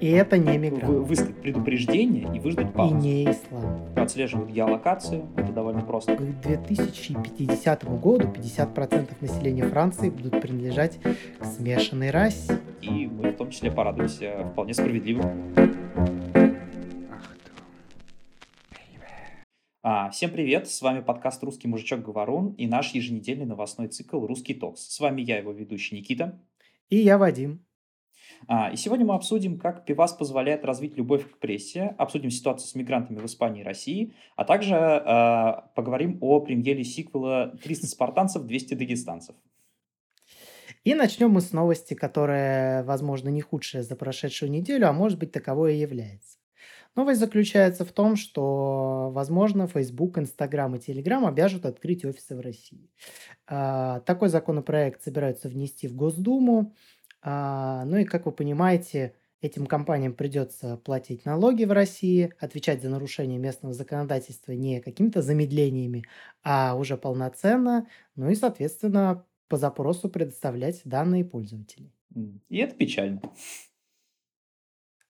И это не Вы- мигрант. Выставить предупреждение и выждать И паузу. не ислам. Отслеживают геолокацию, это довольно просто. К 2050 году 50% населения Франции будут принадлежать к смешанной расе. И мы в том числе порадуемся вполне справедливо. А, всем привет, с вами подкаст «Русский мужичок Говорун» и наш еженедельный новостной цикл «Русский токс». С вами я, его ведущий Никита. И я Вадим. А, и сегодня мы обсудим, как пивас позволяет развить любовь к прессе, обсудим ситуацию с мигрантами в Испании и России, а также а, поговорим о премьере сиквела «300 спартанцев, 200 дагестанцев». И начнем мы с новости, которая, возможно, не худшая за прошедшую неделю, а может быть таковой и является. Новость заключается в том, что, возможно, Facebook, Instagram и Telegram обяжут открыть офисы в России. А, Такой законопроект собираются внести в Госдуму. А, Ну и, как вы понимаете, этим компаниям придется платить налоги в России, отвечать за нарушение местного законодательства не какими-то замедлениями, а уже полноценно, ну и, соответственно, по запросу предоставлять данные пользователей. И это печально.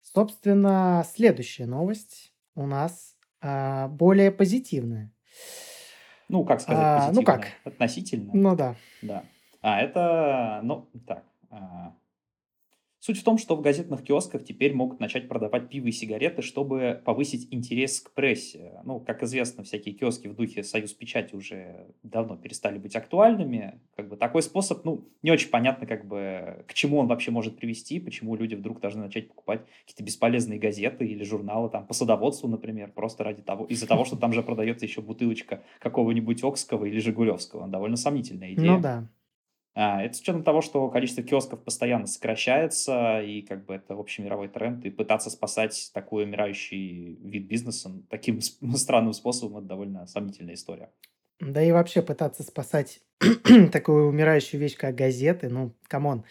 Собственно, следующая новость у нас а, более позитивная. Ну, как сказать, А, ну как? Относительно. Ну да. Да. А это, ну, так. Суть в том, что в газетных киосках теперь могут начать продавать пиво и сигареты, чтобы повысить интерес к прессе. Ну, как известно, всякие киоски в духе «Союз печати» уже давно перестали быть актуальными. Как бы такой способ, ну, не очень понятно, как бы, к чему он вообще может привести, почему люди вдруг должны начать покупать какие-то бесполезные газеты или журналы, там, по садоводству, например, просто ради того, из-за того, что там же продается еще бутылочка какого-нибудь Окского или Жигулевского. Довольно сомнительная идея. Ну да. А, Это с учетом того, что количество киосков постоянно сокращается, и как бы это общемировой тренд, и пытаться спасать такой умирающий вид бизнеса таким странным способом, это довольно сомнительная история. Да и вообще пытаться спасать такую умирающую вещь, как газеты, ну, come on.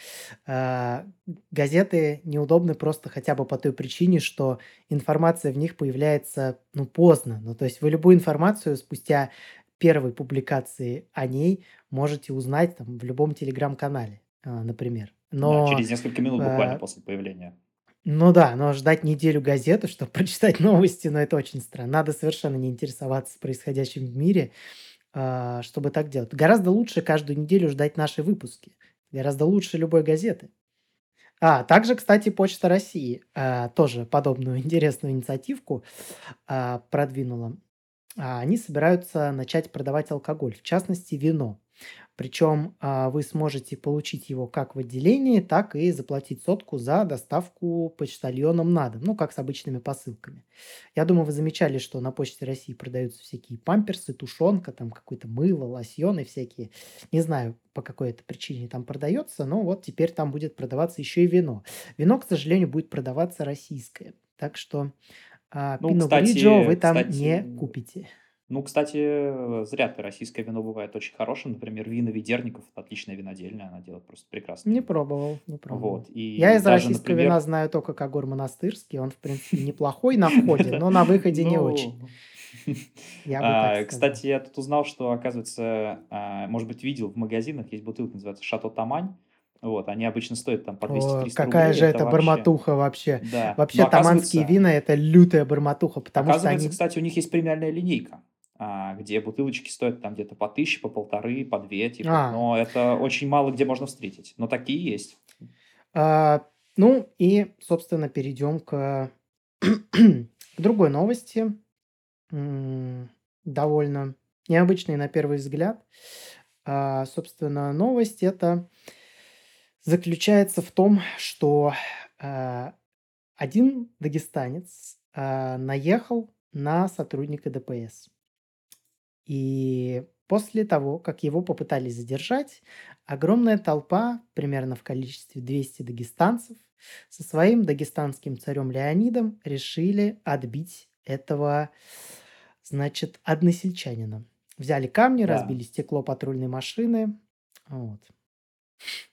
А, Газеты неудобны просто хотя бы по той причине, что информация в них появляется, ну, поздно. Ну, то есть вы любую информацию спустя первой публикации о ней можете узнать там в любом телеграм-канале, а, например. Да, Но через несколько минут буквально э, после появления. Ну да, но ждать неделю газеты, чтобы прочитать новости, ну это очень странно. Надо совершенно не интересоваться происходящим в мире, а, чтобы так делать. Гораздо лучше каждую неделю ждать наши выпуски. Гораздо лучше любой газеты. А, также, кстати, Почта России а, тоже подобную интересную инициативку а, продвинула. А, Они собираются начать продавать алкоголь, в частности вино. Причем а, вы сможете получить его как в отделении, так и заплатить сотку за доставку почтальоном на дом, ну, как с обычными посылками. Я думаю, вы замечали, что на Почте России продаются всякие памперсы, тушенка, там какое-то мыло, лосьоны всякие. Не знаю, по какой это причине там продается, но вот теперь там будет продаваться еще и вино. Вино, к сожалению, будет продаваться российское. Так что а, Ну, Пино Гриджо кстати, вы там кстати, не купите. Ну, кстати, зря ты российское вино бывает очень хорошим. Например, вино Ведерников, отличная винодельня, она делает просто прекрасное Не пробовал, не пробовал. Вот. И Я из даже, российского например, вина знаю только Когор Монастырский. Он, в принципе, неплохой на входе, но на выходе не очень. Ну, Я а. Кстати, я тут узнал, что, оказывается, а, может быть, видел в магазинах, есть бутылка, называется Шато Тамань. Вот, они обычно стоят там по 200-300 О, рублей. какая же это бормотуха вообще. Да. Вообще, Но таманские вина – это лютая бормотуха, потому что они... кстати, у них есть премиальная линейка, а, где бутылочки стоят там где-то по тысяче, по полторы, по две, типа. А. Но это очень мало где можно встретить. Но такие есть. А, ну и, собственно, перейдем к, к другой новости. Довольно необычной на первый взгляд. А, собственно, новость это заключается в том, что а, один дагестанец а, наехал на сотрудника ДПС. И после того, как его попытались задержать, огромная толпа, примерно в количестве 200 дагестанцев, со своим дагестанским царем Леонидом решили отбить этого, значит, односельчанина. Взяли камни, Да. разбили стекло патрульной машины. Вот.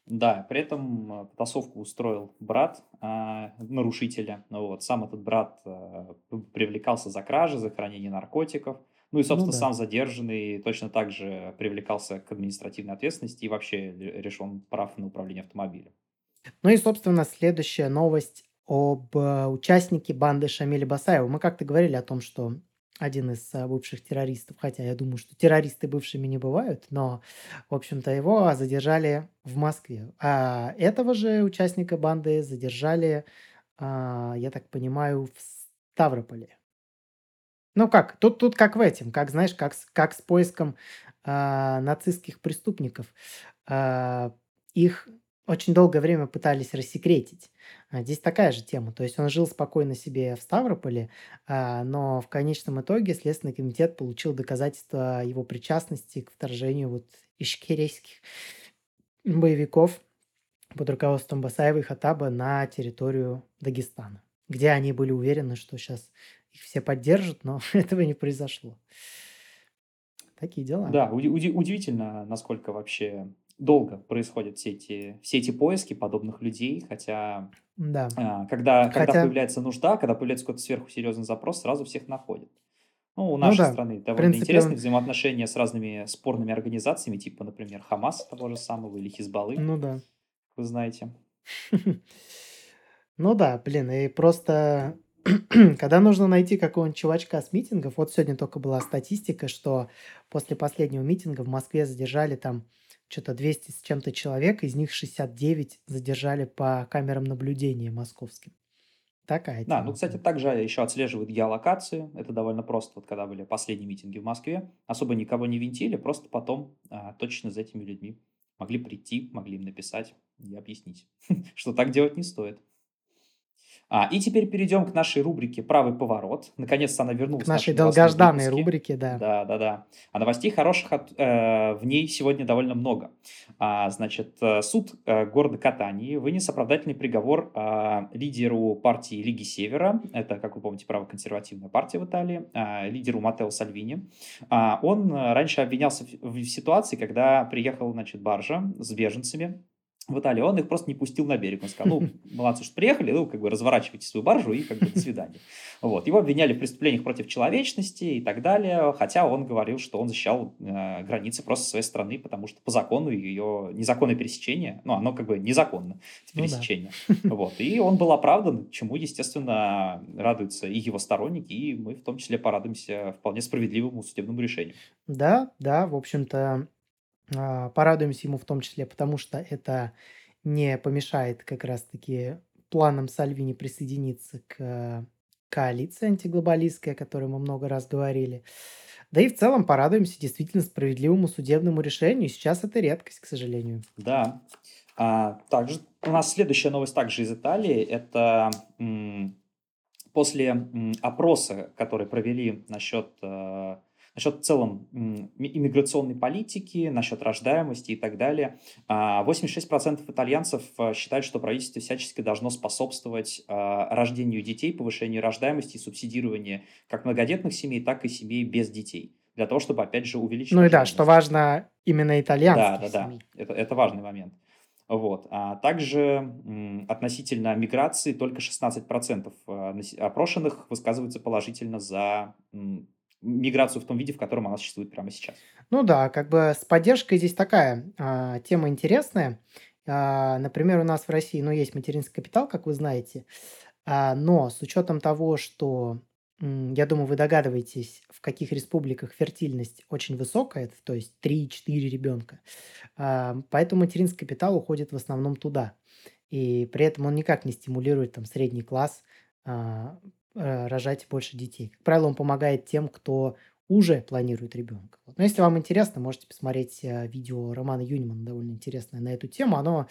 Да, при этом э, потасовку устроил брат а, нарушителя. Ну Вот. Сам этот брат а, п- привлекался за кражи, за хранение наркотиков. Ну и, собственно, да. сам задержанный точно так же привлекался к административной ответственности и вообще лишен прав на управление автомобилем. Ну и, собственно, следующая новость об, э, участнике банды Шамиля Басаева. Мы как-то говорили о том, что один из, э, бывших террористов, хотя я думаю, что террористы бывшими не бывают, но, в общем-то, его задержали в Москве. А этого же участника банды задержали, а, я так понимаю, в Ставрополе. Ну как, тут тут как в этом, как, знаешь, как как с поиском, а, нацистских преступников. А, их очень долгое время пытались рассекретить. А, здесь такая же тема. То есть он жил спокойно себе в Ставрополе, а, но в конечном итоге Следственный комитет получил доказательства его причастности к вторжению вот ичкерийских боевиков под руководством Басаева и Хаттаба на территорию Дагестана, где они были уверены, что сейчас их все поддержат, но этого не произошло. Такие дела. Да, уди- удивительно, насколько вообще долго происходят все эти, все эти поиски подобных людей, хотя Да. а, когда, когда Хотя, появляется нужда, когда появляется какой-то сверхсерьезный запрос, сразу всех находят. Ну, у ну нашей да, страны довольно принципе, интересные он, взаимоотношения с разными спорными организациями, типа, например, Хамас того же самого или Хизбаллы, ну да. вы знаете. Ну да, блин, и просто когда нужно найти какого-нибудь чувачка с митингов, вот сегодня только была статистика, что после последнего митинга в Москве задержали там что-то 200 с чем-то человек, из них 69 задержали по камерам наблюдения московским. Такая Да, ну, тема кстати, также еще отслеживают геолокации. Это довольно просто. Вот когда были последние митинги в Москве, особо никого не винтили, просто потом а, точно за этими людьми могли прийти, могли им написать и объяснить, что так делать не стоит. А, и теперь перейдем к нашей рубрике «Правый поворот». Наконец-то она К вернулась в нашей долгожданной рубрике, да. Да, да, да. А новостей хороших от- э, в ней сегодня довольно много. А, значит, э, суд э, города Катании вынес оправдательный приговор а, лидеру партии Лиги Севера, это, как вы помните, правоконсервативная партия в Италии, а, лидеру Матео Сальвини. А, он э, раньше обвинялся в, в ситуации, когда приехала, значит, баржа с беженцами, в Италии, он их просто не пустил на берег. Он сказал, ну, молодцы, что приехали, ну, как бы разворачивайте свою баржу и как бы до свидания. Вот. Его обвиняли в преступлениях против человечности и так далее, хотя он говорил, что он защищал э, границы просто своей страны, потому что по закону ее незаконное пересечение, ну, оно как бы незаконно, это Ну да. пересечение. Вот. И он был оправдан, чему, естественно, радуются и его сторонники, и мы в том числе порадуемся вполне справедливому судебному решению. Да, да, в общем-то, порадуемся ему в том числе, потому что это не помешает как раз-таки планам Сальвини присоединиться к коалиции антиглобалистской, о которой мы много раз говорили. Да и в целом порадуемся действительно справедливому судебному решению. Сейчас это редкость, к сожалению. Да. А, также у нас следующая новость также из Италии. Это м, после м, опроса, который провели насчет, э, насчет в целом иммиграционной политики, насчет рождаемости и так далее, а, 86% итальянцев э, считают, что правительство всячески должно способствовать э, рождению детей, повышению рождаемости и субсидированию как многодетных семей, так и семей без детей. Для того, чтобы, опять же, увеличить Ну и да, что важно, именно Да, итальянских да, да. семей. Это, это важный момент. Вот. А также относительно миграции только 16% а, насе- опрошенных высказываются положительно за миграцию в том виде, в котором она существует прямо сейчас. Ну да, как бы с поддержкой здесь такая а, тема интересная. А, например, у нас в России, ну, есть материнский капитал, как вы знаете, а, но с учетом того, что, я думаю, вы догадываетесь, в каких республиках фертильность очень высокая, то есть 3-4 ребенка, а, поэтому материнский капитал уходит в основном туда. И при этом он никак не стимулирует там средний класс а, рожать больше детей. Как правило, он помогает тем, кто уже планирует ребенка. Вот. Но если вам интересно, можете посмотреть э, видео Романа Юнимана, довольно интересное на эту тему. Оно,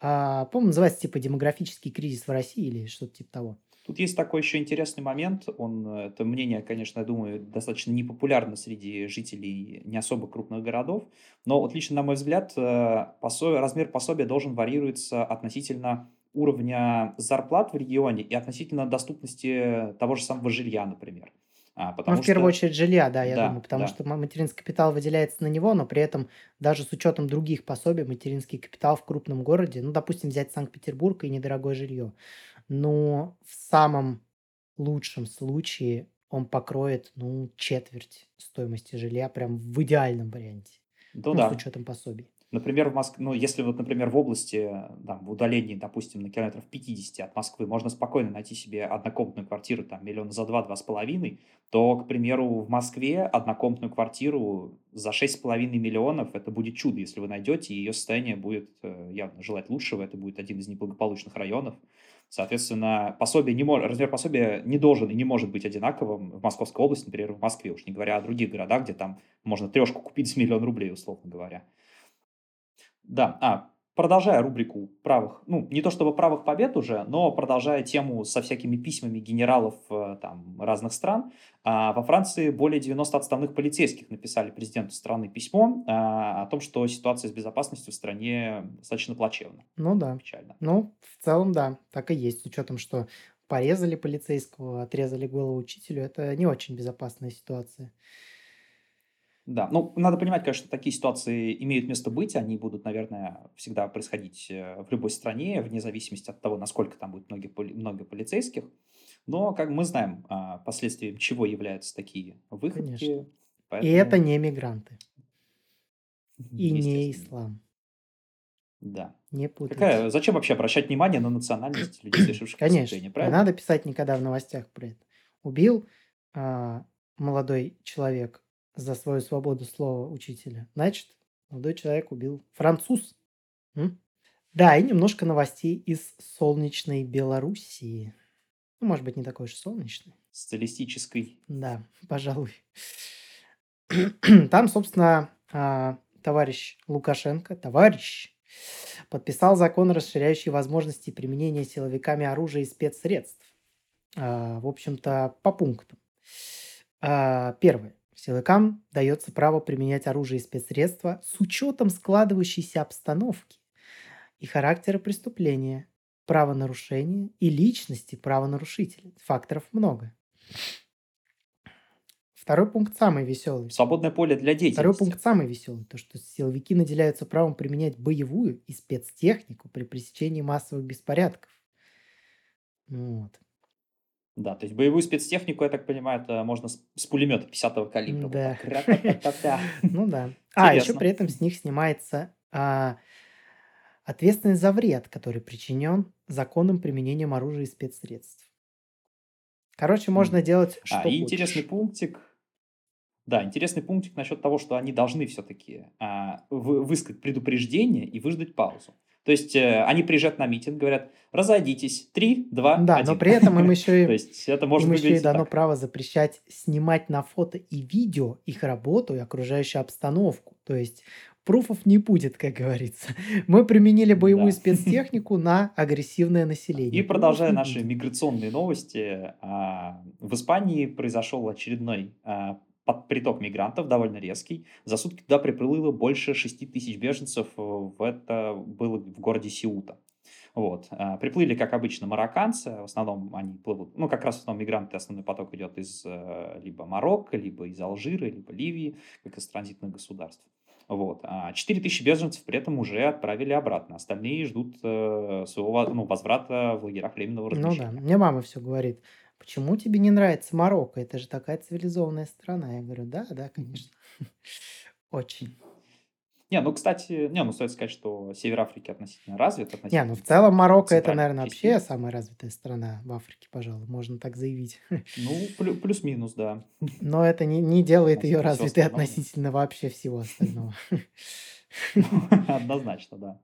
а, по-моему, называется типа «Демографический кризис в России» или что-то типа того. Тут есть такой еще интересный момент. Он, э, это мнение, конечно, я думаю, достаточно непопулярно среди жителей не особо крупных городов. Но вот лично, на мой взгляд, э, посо- размер пособия должен варьироваться относительно уровня зарплат в регионе и относительно доступности того же самого жилья, например. А, Ну, потому в первую что, очередь жилья, да, я да, думаю, потому да, что ма- материнский капитал выделяется на него, но при этом даже с учетом других пособий материнский капитал в крупном городе, ну, допустим, взять Санкт-Петербург и недорогое жилье, но в самом лучшем случае он покроет, ну, четверть стоимости жилья, прям в идеальном варианте, ну ну, с да. учетом пособий. Например, в Моск... ну, если вот, например, в области, там, в удалении, допустим, на километров 50 от Москвы можно спокойно найти себе однокомнатную квартиру, там, миллиона за два, два с половиной, то, к примеру, в Москве однокомнатную квартиру за шесть с половиной миллионов это будет чудо, если вы найдете, и ее состояние будет э, явно желать лучшего, это будет один из неблагополучных районов. Соответственно, пособие не может, размер пособия не должен и не может быть одинаковым в Московской области, например, в Москве, уж не говоря о других городах, где там можно трешку купить с миллион рублей, условно говоря. Да, а, продолжая рубрику правых, ну, не то чтобы правых побед уже, но продолжая тему со всякими письмами генералов э, там разных стран, а, во Франции более 90 отставных полицейских написали президенту страны письмо а, о том, что ситуация с безопасностью в стране достаточно плачевна. Ну да. Печально. Ну, в целом, да, так и есть, с учетом, что порезали полицейского, отрезали голову учителю, это не очень безопасная ситуация. Да, ну, надо понимать, конечно, такие ситуации имеют место быть, они будут, наверное, всегда происходить э, в любой стране, вне зависимости от того, насколько там будет много, много полицейских. Но, как мы знаем, а, последствием чего являются такие выходки. Конечно. Поэтому... И это не мигранты. И не ислам. Да. Не путайте. Какая, зачем вообще обращать внимание на национальность людей, совершивших Конечно. правильно? надо писать никогда в новостях про это. Убил а, молодой человек за свою свободу слова учителя. Значит, молодой человек убил француз. М? Да, и немножко новостей из солнечной Белоруссии. Ну, может быть, не такой уж солнечный. Социалистической. Да, пожалуй. Там, собственно, а, товарищ Лукашенко, товарищ, подписал закон, расширяющий возможности применения силовиками оружия и спецсредств. А, в общем-то, по пунктам. Первое. Силовикам дается право применять оружие и спецсредства с учетом складывающейся обстановки и характера преступления, правонарушения и личности правонарушителя. Факторов много. Второй пункт самый веселый. Свободное поле для деятельности. Второй пункт самый веселый. То, что силовики наделяются правом применять боевую и спецтехнику при пресечении массовых беспорядков. Вот. Да, то есть боевую спецтехнику, я так понимаю, это можно с, с пулемета 50-го калибра. Да. Ну да. А, еще при этом с них снимается а, ответственность за вред, который причинен законным применением оружия и спецсредств. Короче, можно делать что А, и интересный пунктик. Да, интересный пунктик насчет того, что они должны все-таки а, высказать предупреждение и выждать паузу. То есть э, они приезжают на митинг, говорят, разойдитесь, три, два, Да, один. но при этом им еще и, То есть это может им еще и дано так. право запрещать снимать на фото и видео их работу и окружающую обстановку. То есть пруфов не будет, как говорится. Мы применили боевую Да. спецтехнику на агрессивное население. И продолжая наши миграционные новости, а, в Испании произошел очередной а, под- приток мигрантов, довольно резкий. За сутки туда приплыло больше 6 тысяч беженцев, э, это было в городе Сиута. Вот. а, Приплыли, как обычно, марокканцы, в основном они плывут, ну, как раз в основном мигранты, основной поток идет из э, либо Марокко, либо из Алжира, либо Ливии, как из транзитных государств. Вот. А 4 тысячи беженцев при этом уже отправили обратно. Остальные ждут э, своего ну, возврата в лагерях временного Ну да, размещения. мне мама все говорит, почему тебе не нравится Марокко? Это же такая цивилизованная страна. Я говорю, да, да, конечно. Очень. Не, ну, кстати, не, ну, стоит сказать, что Север Африки относительно развит, Не, ну в относительно целом Марокко это, наверное, части. вообще самая развитая страна в Африке, пожалуй, можно так заявить. Ну, плю- плюс-минус, да. Но это не, не делает ее Относительно всего развитой относительно вообще всего остального. Однозначно, да.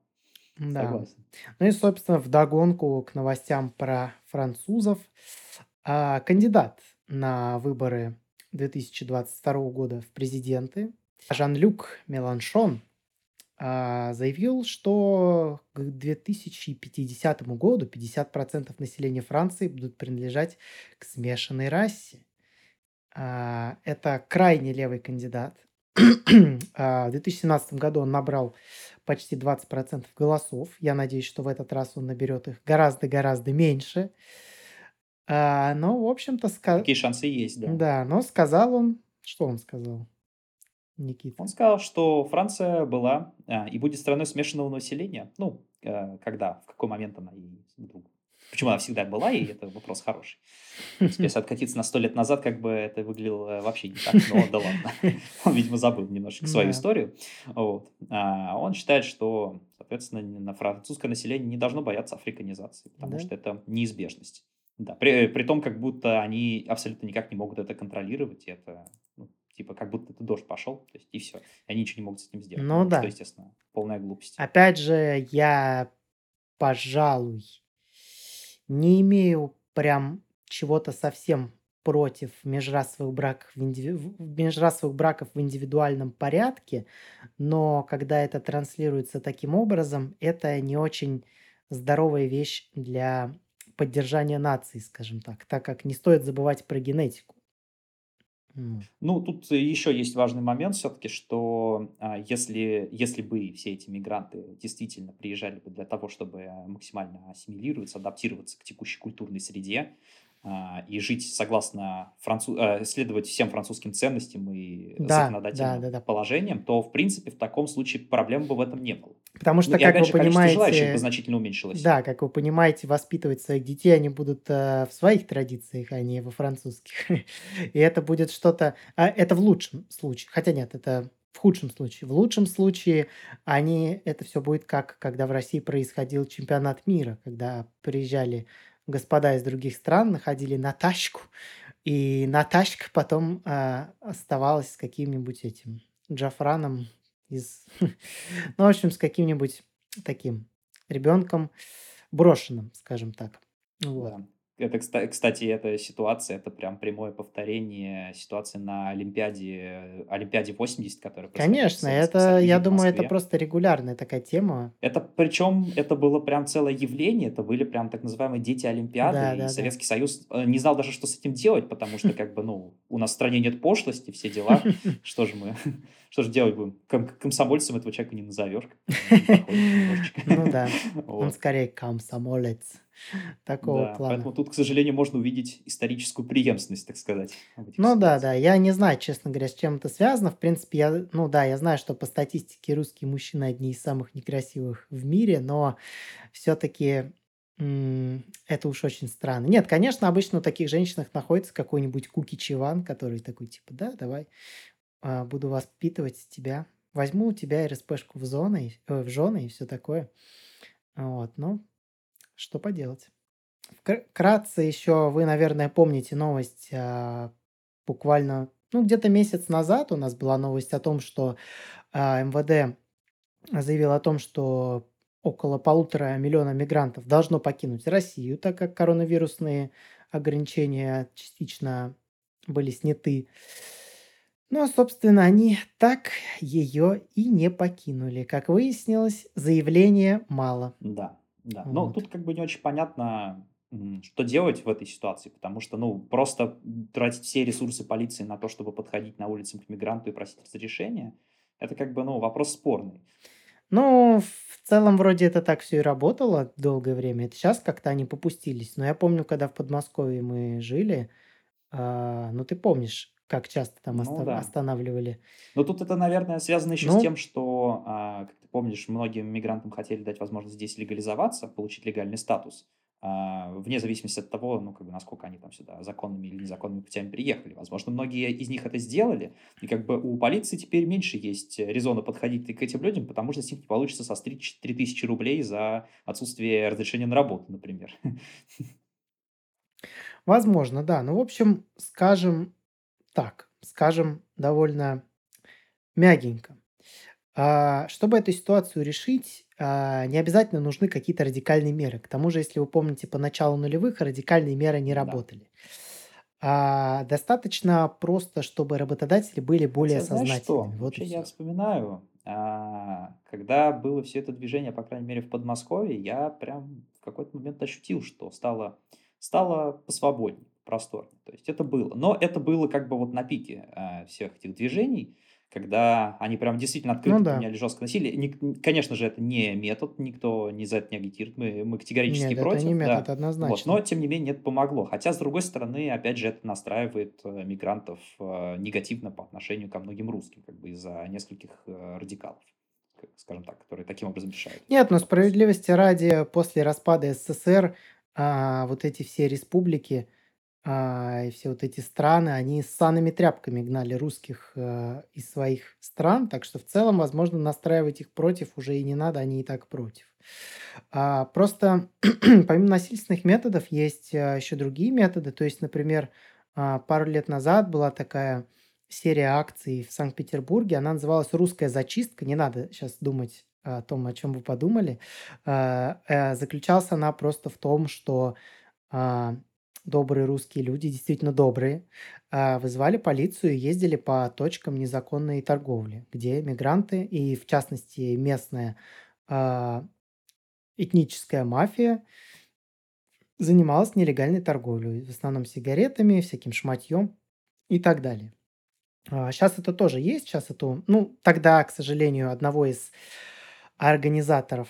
Да. Согласен. Ну и, собственно, вдогонку к новостям про французов. А, Кандидат на выборы 2022 года в президенты Жан-Люк Меланшон а, заявил, что к 2050 году 50% населения Франции будут принадлежать к смешанной расе. А, Это крайне левый кандидат. А, В 2017 году он набрал почти 20% голосов. Я надеюсь, что в этот раз он наберет их гораздо-гораздо меньше. А, Но, в общем-то, ска- Такие шансы есть, да. да, но сказал он... Что он сказал, Никита? Он сказал, что Франция была а, и будет страной смешанного населения. Ну, э, когда, в какой момент она и вдруг Почему она всегда была, и это вопрос хороший. Если откатиться на сто лет назад, как бы это выглядело вообще не так, но да ладно. Он, видимо, забыл немножечко свою Да. историю. Вот. А он считает, что, соответственно, на французское население не должно бояться африканизации, потому Да. что это неизбежность. Да, при, при том, как будто они абсолютно никак не могут это контролировать, и это, ну, типа, как будто это дождь пошел, то есть, и все. И они ничего не могут с этим сделать. Ну Что, да. естественно, полная глупость. Опять же, я, пожалуй, не имею прям чего-то совсем против межрасовых браков в, индиви- межрасовых браков в индивидуальном порядке, но когда это транслируется таким образом, это не очень здоровая вещь для поддержания нации, скажем так, так как не стоит забывать про генетику. Ну, тут еще есть важный момент все-таки, что а, если, если бы все эти мигранты действительно приезжали бы для того, чтобы а, максимально ассимилироваться, адаптироваться к текущей культурной среде и жить согласно француз... а, следовать всем французским ценностям и Да, да, законодательным да, да. положениям, то, в принципе, в таком случае проблем бы в этом не было. Потому Ну что, и как опять вы же, количество желающих бы понимаете, значительно уменьшилось. Да, как вы понимаете, воспитывать своих детей они будут э, в своих традициях, а не во французских. И это будет что-то... а, Это в лучшем случае. Хотя нет, это в худшем случае. В лучшем случае они... Это все будет как, когда в России происходил чемпионат мира, когда приезжали господа из других стран, находили Наташку, и Наташка потом а, оставалась с каким-нибудь этим Джафраном из... Ну, в общем, с каким-нибудь таким ребенком брошенным, скажем так. Вот. Да. Это, кста- кстати, эта ситуация, это прям прямое повторение ситуации на Олимпиаде, Олимпиаде 80, которая Конечно, это, я думаю, это просто регулярная такая тема. Это причем это было прям целое явление, это были прям так называемые дети Олимпиады, Да, и да, да. Советский Союз э, не знал даже, что с этим делать, потому что как бы, ну, у нас в стране нет пошлости, все дела, что же мы, что же делать будем? Ком- комсомольцем этого человека не назовешь. Ну да, он скорее комсомолец такого Да, плана. поэтому тут, к сожалению, можно увидеть историческую преемственность, так сказать, Ну да, да, я не знаю, честно говоря, с чем это связано. В принципе, я, ну да, я знаю, что по статистике русские мужчины одни из самых некрасивых в мире, но все-таки это уж очень странно. Нет, конечно, обычно у таких женщинах находится какой-нибудь Куки Чиван, который такой, типа, да, давай, буду воспитывать тебя, возьму у тебя РСПшку в, зоны, э, в жены и все такое. Вот, ну, что поделать. Вкр- Вкратце еще вы, наверное, помните новость а, буквально, ну, где-то месяц назад у нас была новость о том, что а, МВД заявил о том, что около полутора миллиона мигрантов должно покинуть Россию, так как коронавирусные ограничения частично были сняты. Ну, а, собственно, они так ее и не покинули. Как выяснилось, заявления мало. Да, да. Но Вот. тут как бы не очень понятно, что делать в этой ситуации, потому что, ну, просто тратить все ресурсы полиции на то, чтобы подходить на улицам к мигранту и просить разрешения, это как бы, ну, вопрос спорный. Ну, в целом, вроде это так все и работало долгое время. Это сейчас как-то они попустились. Но я помню, когда в Подмосковье мы жили, а, ну, ты помнишь, как часто там Ну оста- да. останавливали. Но тут это, наверное, связано еще с Ну, тем, что, а, как ты помнишь, многим мигрантам хотели дать возможность здесь легализоваться, получить легальный статус, а, вне зависимости от того, ну, как бы, насколько они там сюда законными или незаконными путями приехали. Возможно, многие из них это сделали, и как бы у полиции теперь меньше есть резона подходить к этим людям, потому что с них не получится состричь 3000 рублей за отсутствие разрешения на работу, например. возможно, да. Ну, в общем, скажем так, скажем довольно мягенько. А, Чтобы эту ситуацию решить, а, не обязательно нужны какие-то радикальные меры. К тому же, если вы помните, по началу нулевых радикальные меры не Да. работали. А, Достаточно просто, чтобы работодатели были более знаешь что, сознательными. Вот и вообще я вспоминаю, а, когда было все это движение, по крайней мере, в Подмосковье, я прям в какой-то момент ощутил, что стало, стало посвободнее, просторнее. То есть это было. Но это было как бы вот на пике а, всех этих движений, когда они прям действительно Ну открыто да. применяли жесткое насилие. Ник- Конечно же, это не метод, никто не за это не агитирует, мы, мы категорически Нет, это против, не метод, да. Вот, но однозначно. тем не менее это помогло. Хотя, с другой стороны, опять же, это настраивает э, мигрантов э, негативно по отношению ко многим русским, как бы из-за нескольких э, радикалов, скажем так, которые таким образом решают Нет, но справедливости ради, после распада СССР а, вот эти все республики, а, и все вот эти страны, они с санными тряпками гнали русских, э, из своих стран. Так что в целом, возможно, настраивать их против уже и не надо, они и так против. А, просто помимо насильственных методов есть, а, еще другие методы. То есть, например, а, пару лет назад была такая серия акций в Санкт-Петербурге. Она называлась "Русская зачистка". Не надо сейчас думать о том, о чем вы подумали. А, э, заключалась она просто в том, что, а, добрые русские люди, действительно добрые, а, вызывали полицию и ездили по точкам незаконной торговли, где мигранты и, в частности, местная, а, этническая мафия занималась нелегальной торговлей. В основном сигаретами, всяким шматьем и так далее. Сейчас это тоже есть. Сейчас это, ну, тогда, к сожалению, одного из организаторов,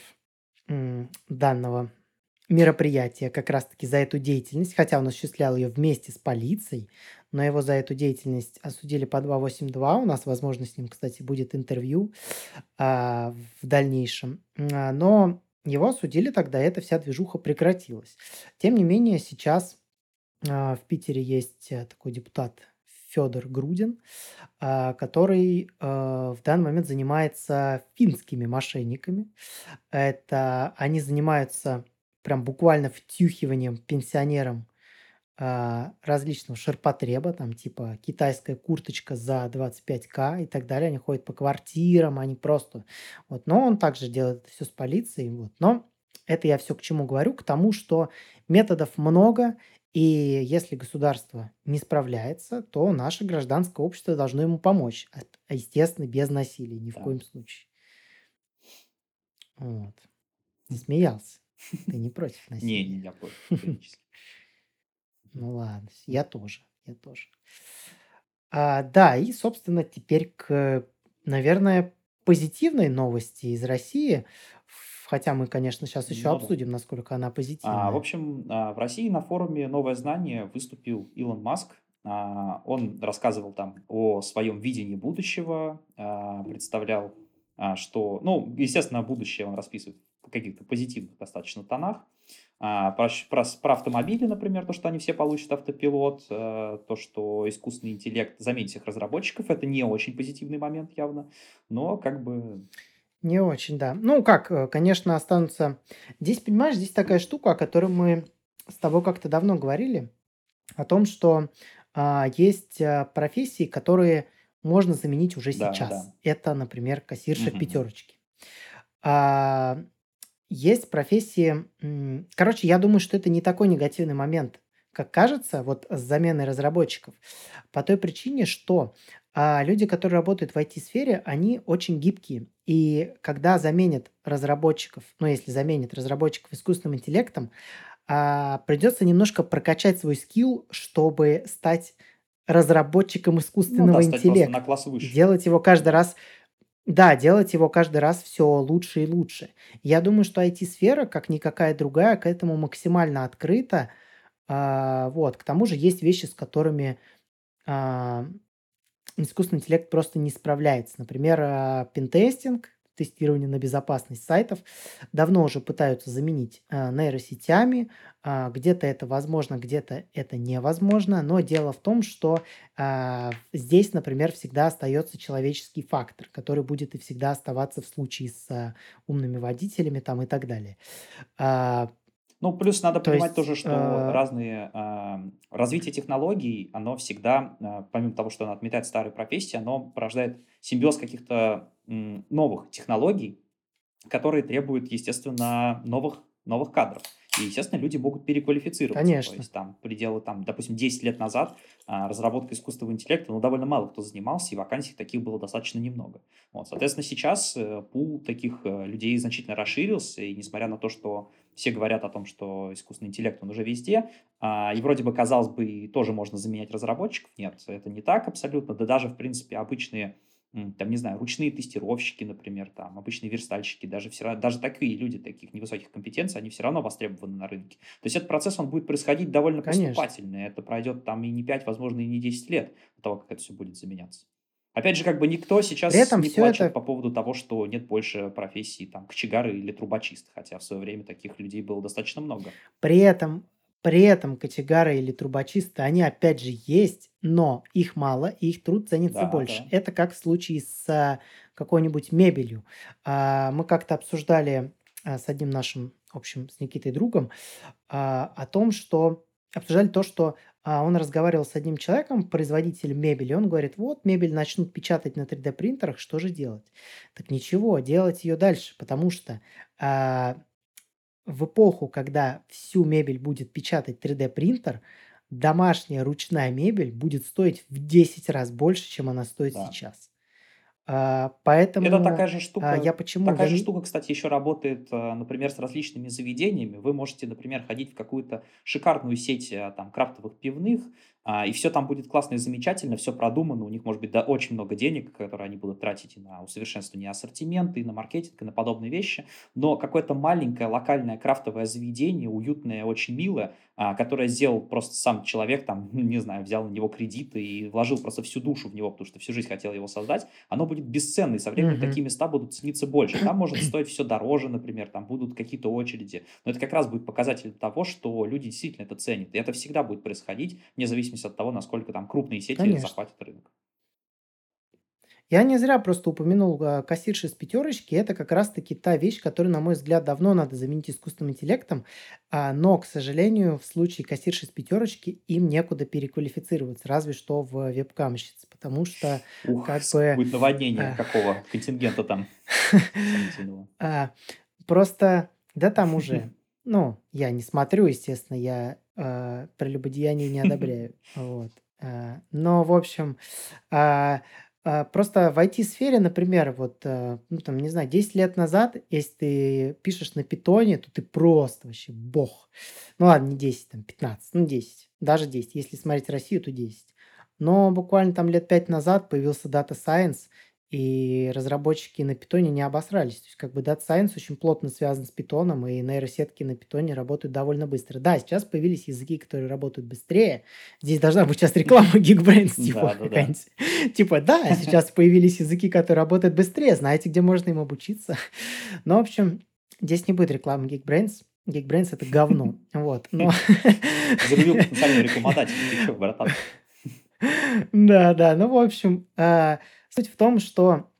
данного мероприятия как раз таки за эту деятельность, хотя он осуществлял ее вместе с полицией, но его за эту деятельность осудили по 282. У нас, возможно, с ним, кстати, будет интервью, а, в дальнейшем. А, но его осудили тогда, и эта вся движуха прекратилась. Тем не менее, сейчас, а, в Питере есть, э, такой депутат Федор Грудин, а, который, а, в данный момент занимается финскими мошенниками. Это они занимаются прям буквально втюхиванием пенсионерам, а, различного ширпотреба, там типа китайская курточка за 25к и так далее. Они ходят по квартирам, они просто вот. Но он также делает это всё с полицией, вот. Но это я все к чему говорю? К тому, что методов много, и если государство не справляется, то наше гражданское общество должно ему помочь. От естественно, без насилия, ни в Да. коем случае. Вот. Засмеялся. Ты не против Не, не насилия? я против. Ну ладно, я тоже, я тоже. А, да, и, собственно, теперь к, наверное, позитивной новости из России. Хотя мы, конечно, сейчас еще Ну да. обсудим, насколько она А, в позитивная. общем, а, в России на форуме "Новое знание" выступил Илон Маск. А, он рассказывал там о своем видении будущего, представлял, что, ну, естественно, будущее он расписывает каких-то позитивных достаточно тонах. А, про про про автомобили, например, то, что они все получат автопилот, э, то, что искусственный интеллект заменит всех разработчиков. Это не очень позитивный момент явно, но как бы Не очень, да. Ну как, э, конечно, останутся Здесь, понимаешь, здесь такая штука, о которой мы с тобой как-то давно говорили, о том, что, а, есть, а, профессии, которые можно заменить уже Да, да. сейчас. Это, например, кассирша мгм. "Пятерочке". А, есть профессии, короче, я думаю, что это не такой негативный момент, как кажется, вот с заменой разработчиков. По той причине, что, а, люди, которые работают в IT-сфере, они очень гибкие. И когда заменят разработчиков, ну, если заменят разработчиков искусственным интеллектом, а, придется немножко прокачать свой скилл, чтобы стать разработчиком Ну да, искусственного просто на интеллекта. класс выше. делать его каждый раз да, делать его каждый раз все лучше и лучше. Я думаю, что IT-сфера, как никакая другая, к этому максимально открыта. А, вот. К тому же есть вещи, с которыми, а, искусственный интеллект просто не справляется. Например, а, пентестинг, тестирование на безопасность сайтов давно уже пытаются заменить, а, нейросетями. А, где-то это возможно, где-то это невозможно. Но дело в том, что, а, здесь, например, всегда остается человеческий фактор, который будет и всегда оставаться в случае с, а, умными водителями там и так далее. А Ну, плюс надо то понимать есть, тоже, что э разные, ам, развитие технологий, оно всегда, а, помимо того, что оно отметает старые профессии, оно порождает симбиоз каких-то, м, новых технологий, которые требуют, естественно, новых новых кадров. И, естественно, люди могут переквалифицироваться. То Конечно. есть там пределы, там, допустим, 10 лет назад, а, разработкой искусственного интеллекта, ну, довольно мало кто занимался, и вакансий таких было достаточно немного. Вот, соответственно, сейчас, э, пул таких, э, людей значительно расширился, и несмотря на то, что все говорят о том, что искусственный интеллект, он уже везде, а, и вроде бы, казалось бы, тоже можно заменять разработчиков. Нет, это не так абсолютно. Да даже, в принципе, обычные, там, не знаю, ручные тестировщики, например, там, обычные верстальщики, даже все даже такие люди, таких невысоких компетенций, они все равно востребованы на рынке. То есть этот процесс, он будет происходить довольно Конечно. поступательно. Это пройдет там и не 5, возможно, и не 10 лет до того, как это все будет заменяться. Опять же, как бы никто При сейчас этом не плачет это по поводу того, что нет больше профессий там кочегары или трубочист, хотя в свое время таких людей было достаточно много. При этом, при этом кочегары или трубочисты, они опять же есть, но их мало, и их труд ценится Да, больше. да. Это как в случае с а, какой-нибудь мебелью. А, мы как-то обсуждали а, с одним нашим, в общем, с Никитой другом, о том, что обсуждали то, что а, он разговаривал с одним человеком, производителем мебели, он говорит, вот мебель начнут печатать на 3D принтерах, что же делать? Так ничего, делать ее дальше, потому что а, в эпоху, когда всю мебель будет печатать 3D принтер, домашняя ручная мебель будет стоить в 10 раз больше, чем она стоит Да. сейчас. А, Это такая поэтому же а, я штука, почему? такая Я же штука, кстати, еще работает, э, например, с различными заведениями. Вы можете, например, ходить в какую-то шикарную сеть э, там крафтовых пивных, а, и все там будет классно и замечательно, все продумано, у них может быть да, очень много денег, которые они будут тратить и на усовершенствование ассортимента, и на маркетинг, и на подобные вещи, но какое-то маленькое локальное крафтовое заведение, уютное, очень милое, которое сделал просто сам человек, там, не знаю, взял на него кредиты и вложил просто всю душу в него, потому что всю жизнь хотел его создать, оно будет бесценно, и со временем такие места будут цениться больше. Там может стоить все дороже, например, там будут какие-то очереди. Но это как раз будет показатель того, что люди действительно это ценят. И это всегда будет происходить, вне зависимости от того, насколько там крупные сети Конечно. захватят рынок. Я не зря просто упомянул а, кассирши с пятерочки. Это как раз-таки та вещь, которую, на мой взгляд, давно надо заменить искусственным интеллектом. А, но, к сожалению, в случае кассирши с пятерочки им некуда переквалифицироваться, разве что в веб-камщиц. Потому что, Ух, как бы, будет наводнение а, какого контингента там просто, да там уже, ну, я не смотрю, естественно, я прелюбодеяние не одобряю. Вот. Но, в общем, просто в IT-сфере, например, вот, а, ну, там, не знаю, 10 лет назад, если ты пишешь на питоне, то ты просто вообще бог. Ну, ладно, не 10, там, 15, ну, 10, даже 10. Если смотреть Россию, то 10. Но буквально там лет 5 назад появился Data Science, и разработчики на питоне не обосрались. То есть как бы Data Science очень плотно связан с питоном, и нейросетки на питоне работают довольно быстро. Да, сейчас появились языки, которые работают быстрее. Здесь должна быть сейчас реклама Geekbrains, типа Да, да, да. Типа, да, сейчас появились языки, которые работают быстрее. Знаете, где можно им обучиться? Ну, в общем, здесь не будет рекламы Geekbrains. Geekbrains это говно. Вот. Но Зарубил. Ты че, братан? Да, да. Ну, в общем, а, суть в том, что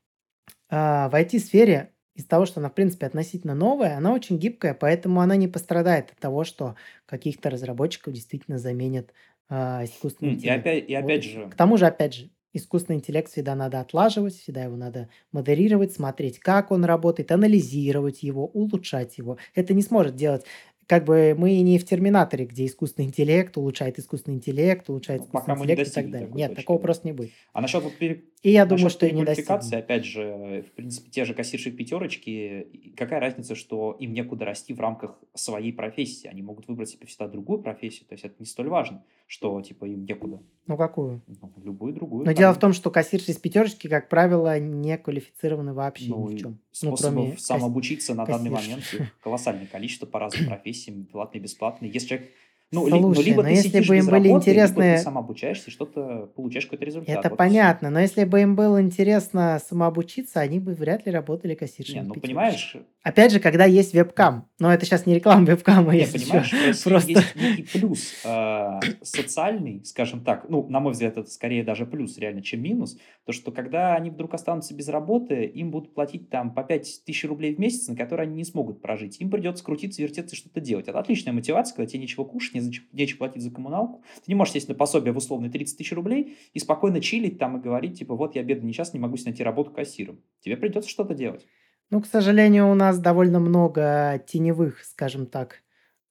а, в IT-сфере из-за того, что она, в принципе, относительно новая, она очень гибкая, поэтому она не пострадает от того, что каких-то разработчиков действительно заменят а, искусственный М, И интеллект. опять, и Вот опять и все. же, К тому же, опять же, искусственный интеллект всегда надо отлаживать, всегда его надо модерировать, смотреть, как он работает, анализировать его, улучшать его. Это не сможет делать как бы мы не в Терминаторе, где искусственный интеллект улучшает искусственный интеллект, улучшает ну, пока искусственный не интеллект и так далее. Нет, точки, такого просто не будет. А насчет вот И я думаю, что и не достигнем. опять же, в принципе, те же кассирши пятерочки, какая разница, что им некуда расти в рамках своей профессии, они могут выбрать себе всегда другую профессию, то есть это не столь важно, что, типа, им некуда, Ну, какую? ну, любую другую. Но дело в там, том, что кассирши из пятерочки, как правило, не квалифицированы вообще ну, ни в чем. Ну, способов кроме касс- самообучиться на данный момент колоссальное количество по разным профессиям, платные, бесплатные. Если человек, ну, ли- ну, Слушай, либо но ты если бы им были работы, либо ты интересны... сам обучаешься и что-то получаешь какой-то результат. Это Вот и все. понятно, но если бы им было интересно самообучиться, они бы вряд ли работали кассиршами в ну, понимаешь, Опять же, когда есть вебкам. Но это сейчас не реклама вебкама, Не, что. понимаешь, России Просто... есть некий плюс э, социальный, скажем так, ну, на мой взгляд, это скорее даже плюс реально, чем минус, то, что когда они вдруг останутся без работы, им будут платить там по 5 тысяч рублей в месяц, на которые они не смогут прожить. Им придется крутиться, вертеться и что-то делать. Это отличная мотивация, когда тебе нечего кушать, нечего платить за коммуналку. Ты не можешь сесть на пособие в условные 30 тысяч рублей и спокойно чилить там и говорить, типа, вот я бедный несчастный, не могу себе найти работу кассиром. Тебе придется что-то делать. Ну, к сожалению, у нас довольно много теневых, скажем так,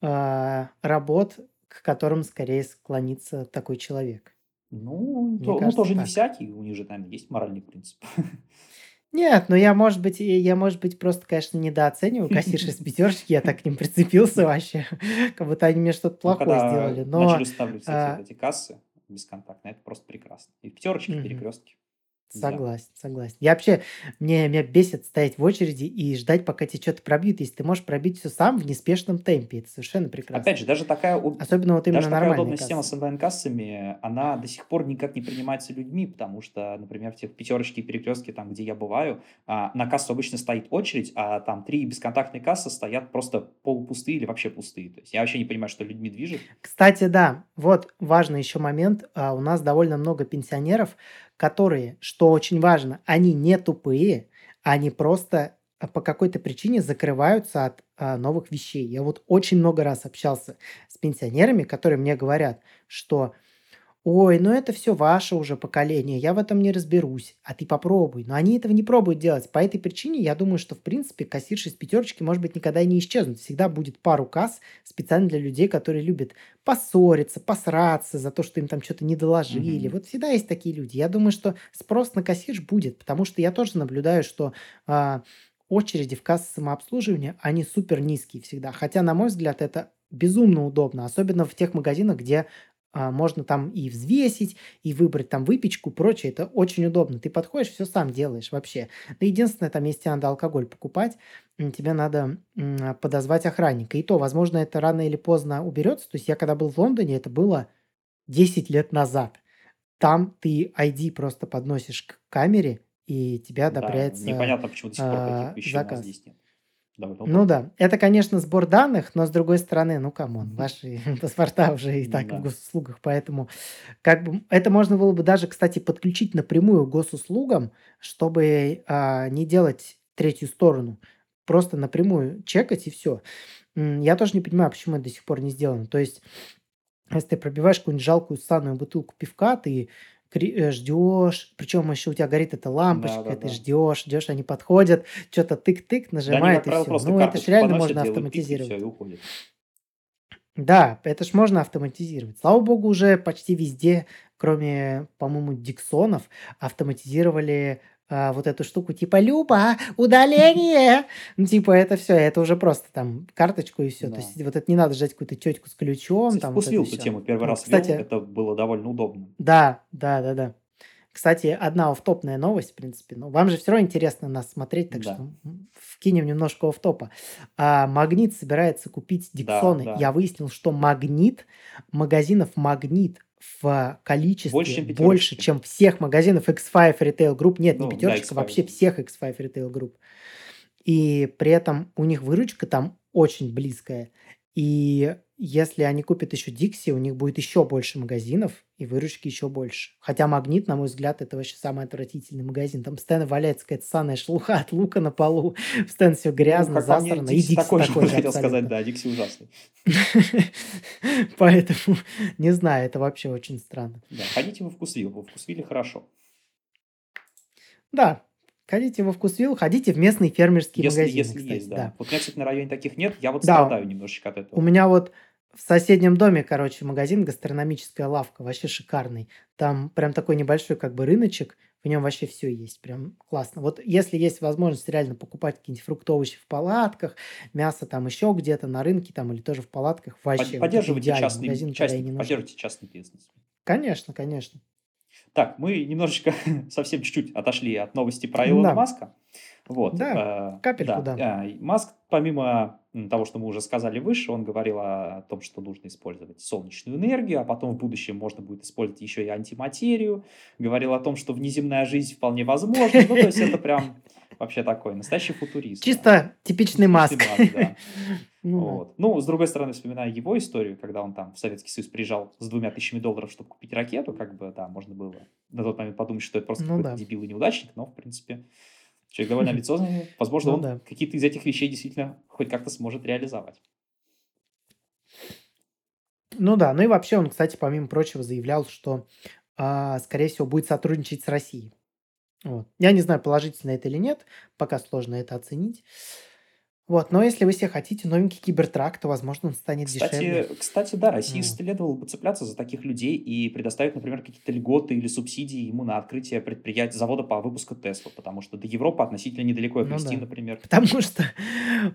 а, работ, к которым скорее склонится такой человек. Ну, Мне то- ну, кажется, тоже не так. всякий, у них же, наверное, есть моральный принцип. Нет, ну я, может быть, я, может быть, просто, конечно, недооцениваю кассирши с пятерочки, я так к ним прицепился вообще, как будто они мне что-то Ну, плохое сделали. начали Но устанавливать эти, а, вот эти кассы бесконтактные, это просто прекрасно. И в пятерочке, и в перекрестке. Да. Согласен, согласен. Я вообще, мне меня бесит стоять в очереди и ждать, пока те чё-то пробьют. Если ты можешь пробить всё сам в неспешном темпе, это совершенно Опять прекрасно. же, даже такая Особенно вот именно даже такая удобная система кассы. с онлайн-кассами, она до сих пор никак не принимается людьми, потому что, например, в тех "Пятерочке" и "Перекрестке", там, где я бываю, а, на кассу обычно стоит очередь, а там 3 бесконтактные кассы стоят просто полупустые или вообще пустые. То есть я вообще не понимаю, что людьми движет. Кстати, да, вот важный еще момент. А, у нас довольно много пенсионеров, которые, что очень важно, они не тупые, они просто, а, по какой-то причине закрываются от, а, новых вещей. Я вот очень много раз общался с пенсионерами, которые мне говорят, что: "Ой, ну это всё ваше уже поколение, я в этом не разберусь, а ты попробуй". Но они этого не пробуют делать. По этой причине я думаю, что в принципе кассирши из "Пятерочки", может быть, никогда и не исчезнут. Всегда будет пару касс специально для людей, которые любят поссориться, посраться за то, что им там чё-то не доложили. Мгм. Вот всегда есть такие люди. Я думаю, что спрос на кассирш будет, потому что я тоже наблюдаю, что, а, очереди в кассы самообслуживания, они супер низкие всегда. Хотя, на мой взгляд, это безумно удобно, особенно в тех магазинах, где, можно там и взвесить, и выбрать там выпечку, прочее. Это очень удобно. Ты подходишь, всё сам делаешь вообще. Ну, единственное, там, если те надо алкоголь покупать, тебе надо, м, подозвать охранника. И то, возможно, это рано или поздно уберется. То есть я когда был в Лондоне, это было 10 лет назад. Там ты ID просто подносишь к камере, и тебе Да, одобряется, непонятно, почему до сих пор таких а, вещей заказ. здесь нет. Довольно Ну да, это, конечно, сбор данных, но с другой стороны, ну come on, ваши паспорта уже и так в М-да. госуслугах, поэтому как бы, это можно было бы даже, кстати, подключить напрямую к госуслугам, чтобы, а, не делать третью сторону. Просто напрямую чекать и всё. М, я тоже не понимаю, почему это до сих пор не сделано. То есть, если ты пробиваешь какую-нибудь жалкую ссаную бутылку пивка, ты э, ждёшь, причём еще у тя горит эта лампочка, ты Да-да-да. ждёшь, ждёшь, они подходят, чё-то тык-тык Да как нажимают и просто Ну, это ж карточку реально можно пик автоматизировать. и уходят. Да, это ж можно автоматизировать. Слава богу, уже почти везде, кроме, по-моему, "Диксонов", автоматизировали, а, вот эту штуку типа: "Люба, удаление!" Ну, типа, это всё, это уже просто там карточку и. То Да. есть вот это не надо ждать какую-то тётьку с ключом, Кстати, там вот эту тему 1 Вот, раз кстати это было довольно удобно. Да, да-да-да. Кстати, одна оффтопная новость, в принципе. Ну, вам же всё равно интересно нас смотреть, так что, Да. м, вкинем немножко оффтопа. А, "Магнит" собирается купить Да, "Диксоны". да. Я выяснил, что "Магнит", магазинов "Магнит" в Больше, количестве чем больше, чем всех магазинов X5 Retail Group. Нет, не Ну да, "Пятерочка", X5. вообще всех X5 Retail Group. И при этом у них выручка там очень близкая. И если они купят еще "Дикси", у них будет еще больше магазинов и выручки еще больше. Хотя "Магнит", на мой взгляд, это вообще самый отвратительный магазин. Там постоянно валяется какая-то ссаная шелуха от лука на полу, постоянно всё Ну, грязно, мне, засрано. И "Дикси" такой такой же хотел сказать, да, "Дикси" ужасный. Поэтому не знаю, это вообще очень странно. Да, ходите во "Вкусвилл", во "Вкусвилле" хорошо. Да, ходите во "Вкусвилл", ходите в местные фермерские Если магазины, если кстати, есть, да. да. Вот у меня, кстати, на районе таких нет, я вот Да. страдаю немножечко от У этого. меня вот в соседнем доме, короче, магазин, гастрономическая лавка, вообще шикарный. Там прям такой небольшой как бы рыночек, в нём вообще всё есть, прям классно. Вот если есть возможность реально покупать какие-нибудь фрукты, овощи в палатках, мясо там еще где-то на рынке там или тоже в палатках, вообще вот поддерживайте идеальный частный магазин, нужно. поддерживайте частный бизнес. Конечно, конечно. Так, мы немножечко, совсем чуть-чуть отошли от новости про Илона Да. Маска. Вот, Да, а, капельку, да, да. и Маск, помимо, того, что мы уже сказали выше, он говорил о том, что нужно использовать солнечную энергию, а потом в будущем можно будет использовать еще и антиматерию. Говорил о том, что внеземная жизнь вполне возможна. Ну, то есть это прям вообще такой настоящий футурист. Чисто типичный Маск. Ну. Вот. Ну, с другой стороны, вспоминая его историю, когда он там в Советский Союз приезжал с 2 тысячами долларов, чтобы купить ракету, как бы, да, можно было на тот момент подумать, что это просто Ну какой-то да. дебил и неудачник, но, в принципе, человек довольно амбициозный. Возможно, Ну он да. какие-то из этих вещей действительно хоть как-то сможет реализовать. Ну да, ну и вообще он, кстати, помимо прочего, заявлял, что, а, скорее всего, будет сотрудничать с Россией. Вот. Я не знаю, положительно это или нет, пока сложно это оценить. Вот, но если вы се хотите новенький кибертрак, то, возможно, он станет дешевле. Кстати кстати, да, России Вот. следовало бы цепляться за таких людей и предоставить, например, какие-то льготы или субсидии ему на открытие предприятия, завода по выпуску "Тесла", потому что до Европы относительно недалеко их Ну да. например. Потому что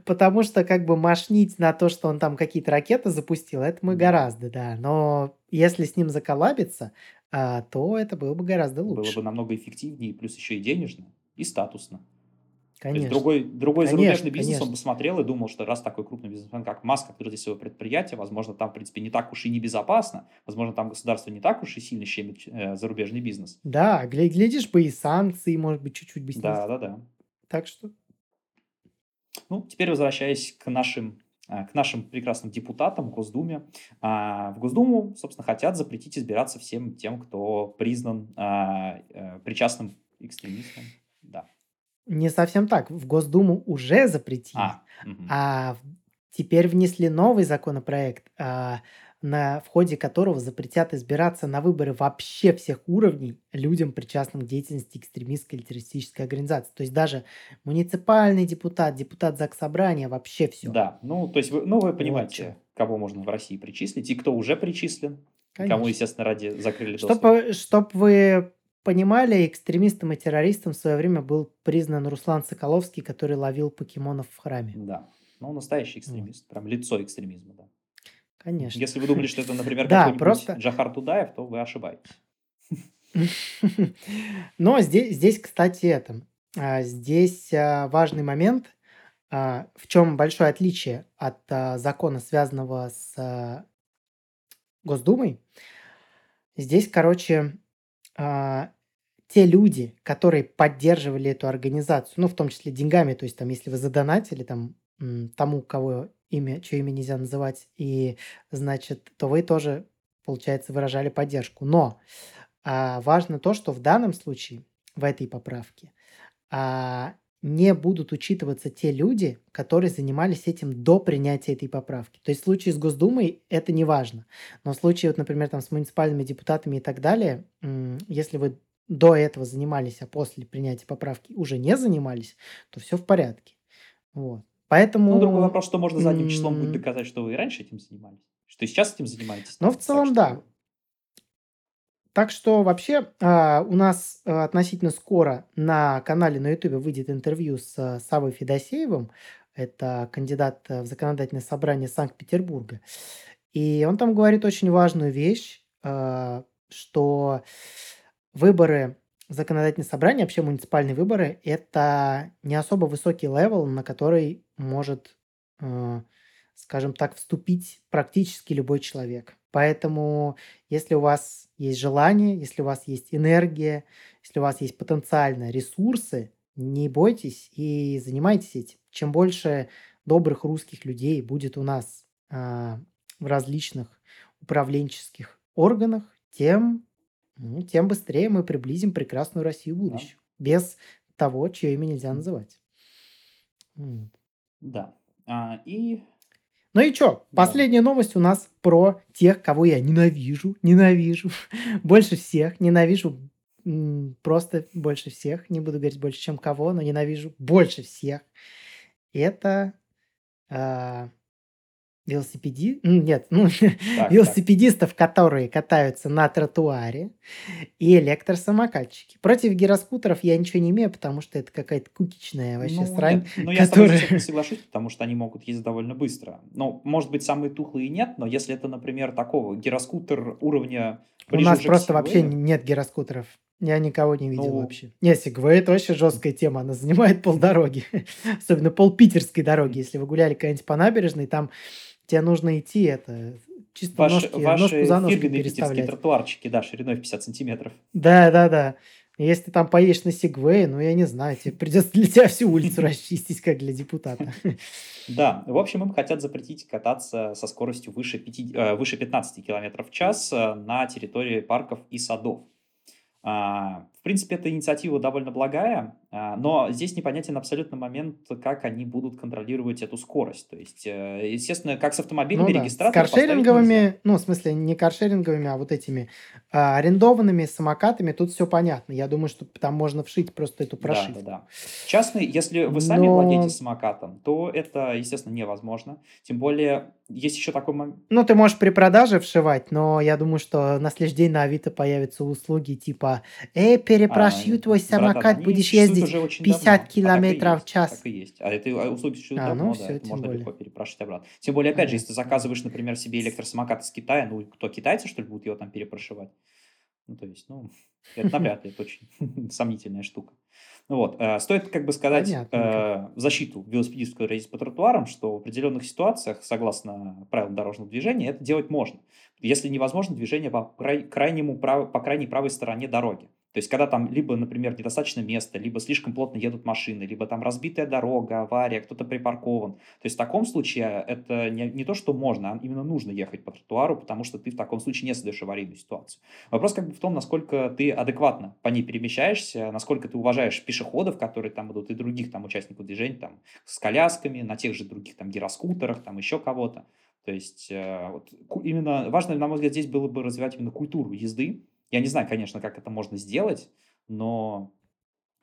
потому что как бы мошнить на то, что он там какие-то ракеты запустил, это мы гораздо, да. Но если с ним заколабиться, а, то это было бы гораздо Было бы лучше. намного эффективнее, плюс еще и денежно, и статусно. То есть Конечно. другой, другой Конечно, зарубежный бизнес, он конечно. бы смотрел и думал, что раз такой крупный бизнесмен, как Маск, открыл здесь свое предприятие, возможно, там, в принципе, не так уж и небезопасно, возможно, там государство не так уж и сильно щемит э, зарубежный бизнес. Да, гля- глядишь бы и санкции, может быть, чуть-чуть бы снизить. Да, да, да. Так что Ну, теперь возвращаясь к нашим, а, к нашим прекрасным депутатам в Госдуме. А, В Госдуму, собственно, хотят запретить избираться всем тем, кто признан а, э, причастным к экстремистам. Да. Не совсем так. В Госдуму уже запретили, А, мгм. а теперь внесли новый законопроект, а, на, в ходе которого запретят избираться на выборы вообще всех уровней людям, причастным к деятельности экстремистской или террористической организации. То есть даже муниципальный депутат, депутат Заксобрания, вообще все. Да, ну, то есть, вы, ну, вы Вот понимаете, чё. кого можно в России причислить, и кто уже причислен, кому, Конечно. естественно, ради закрыли доступ. Чтобы, чтоб вы понимали, экстремистом и террористом в свое время был признан Руслан Соколовский, который ловил покемонов в храме. Да, ну, настоящий Вот. экстремист, прям лицо экстремизма, да. Конечно. Если вы думали, что это, например, Да, какой-нибудь просто- Джахар Тудаев, то вы ошибаетесь. Но здесь, здесь, кстати, это, а, здесь а, важный момент, а, в чем большое отличие от закона, связанного с Госдумой. Здесь, короче, а, те люди, которые поддерживали эту организацию, ну, в том числе деньгами, то есть там, если вы задонатили там тому, кого имя, чье имя нельзя называть, и, значит, то вы тоже, получается, выражали поддержку. Но а, важно то, что в данном случае, в этой поправке, а, не будут учитываться те люди, которые занимались этим до принятия этой поправки. То есть в случае с Госдумой это не важно. Но в случае, вот, например, там, с муниципальными депутатами и так далее, если вы до этого занимались, а после принятия поправки уже не занимались, то все в порядке. Вот. Поэтому... Ну, другой вопрос, что можно задним числом будет доказать, что вы и раньше этим занимались. Что и сейчас этим занимаетесь. Ну, там. в Так целом, что да. Так что вообще а, у нас а, относительно скоро на канале на Ютубе выйдет интервью с а, Савой Федосеевым. Это кандидат а, в законодательное собрание Санкт-Петербурга. И он там говорит очень важную вещь, а, что выборы законодательное собрание, вообще муниципальные выборы, это не особо высокий level, на который может, э, скажем так, вступить практически любой человек. Поэтому, если у вас есть желание, если у вас есть энергия, если у вас есть потенциально ресурсы, не бойтесь и занимайтесь этим. Чем больше добрых русских людей будет у нас а, в различных управленческих органах, тем, ну, тем быстрее мы приблизим прекрасную Россию Да. будущего. Без того, чье имя нельзя называть. Да. А, и Ну и что? Последняя новость у нас про тех, кого я ненавижу, ненавижу, больше всех, ненавижу просто больше всех, не буду говорить больше, чем кого, но ненавижу больше всех. Это а, велосипеди... м, Нет, ну, так. велосипедистов, которые катаются на тротуаре, и электросамокатчики. Против гироскутеров я ничего не имею, потому что это какая-то кукичная вообще Ну, срань. нет, ну, я с тобой соглашусь, потому что они могут ездить довольно быстро. Ну, может быть, самые тухлые нет, но если это, например, такого гироскутер уровня У нас просто вообще Segway, нет гироскутеров. Я никого не видел Ну. вообще. Не, Сигвей это вообще жесткая тема. Она занимает полдороги. Особенно пол питерской дороги. Если вы гуляли когда-нибудь по набережной, там тебе нужно идти это чисто Ваши, ножки, ваши ножку за ножку переставлять. тротуарчики, да, шириной в 50 сантиметров. Да, да, да. Если ты там поедешь на Сигвей, ну, я не знаю, тебе придется для тебя всю улицу расчистить, как для депутата. Да, в общем, им хотят запретить кататься со скоростью выше, 5, э, выше 15 км в час э, на территории парков и садов. В принципе, эта инициатива довольно благая, а, но здесь непонятен абсолютно момент, как они будут контролировать эту скорость. То есть, э, естественно, как с автомобильными Ну да, регистраторами каршеринговыми, ну, в смысле, не каршеринговыми, а вот этими а, арендованными самокатами, тут все понятно. Я думаю, что там можно вшить просто эту Да, прошивку. да, да. Частный, если вы сами Но- владеете самокатом, то это, естественно, невозможно. Тем более, есть еще такой момент. Ну, ты можешь при продаже вшивать, но я думаю, что на следующий день на Авито появятся услуги типа «Эй, перепрошью А, твой самокат, будешь ездить уже очень 50 давно. А километров в час. так и есть. А это услуги существуют А, ну давно, да, все, это тем можно легко более. перепрашивать обратно. Тем более, опять же, если ты заказываешь, например, себе электросамокат из Китая, ну, кто, китайцы, что ли, будут его там перепрошивать? Ну, то есть, ну, это навряд ли, это очень сомнительная штука. Ну вот, э, стоит как бы сказать э, в защиту велосипедистов, которые ездят по тротуарам, что в определенных ситуациях, согласно правилам дорожного движения, это делать можно. Если невозможно, движение по, край- крайнему прав- по крайней правой стороне дороги. То есть, когда там либо, например, недостаточно места, либо слишком плотно едут машины, либо там разбитая дорога, авария, кто-то припаркован. То есть, в таком случае это не, не то, что можно, а именно нужно ехать по тротуару, потому что ты в таком случае не создаешь аварийную ситуацию. Вопрос как бы в том, насколько ты адекватно по ней перемещаешься, насколько ты уважаешь пешеходов, которые там идут, и других там участников движения, там, с колясками, на тех же других там гироскутерах, там еще кого-то. То есть, э, вот, именно важно, на мой взгляд, здесь было бы развивать именно культуру езды, я не знаю, конечно, как это можно сделать, но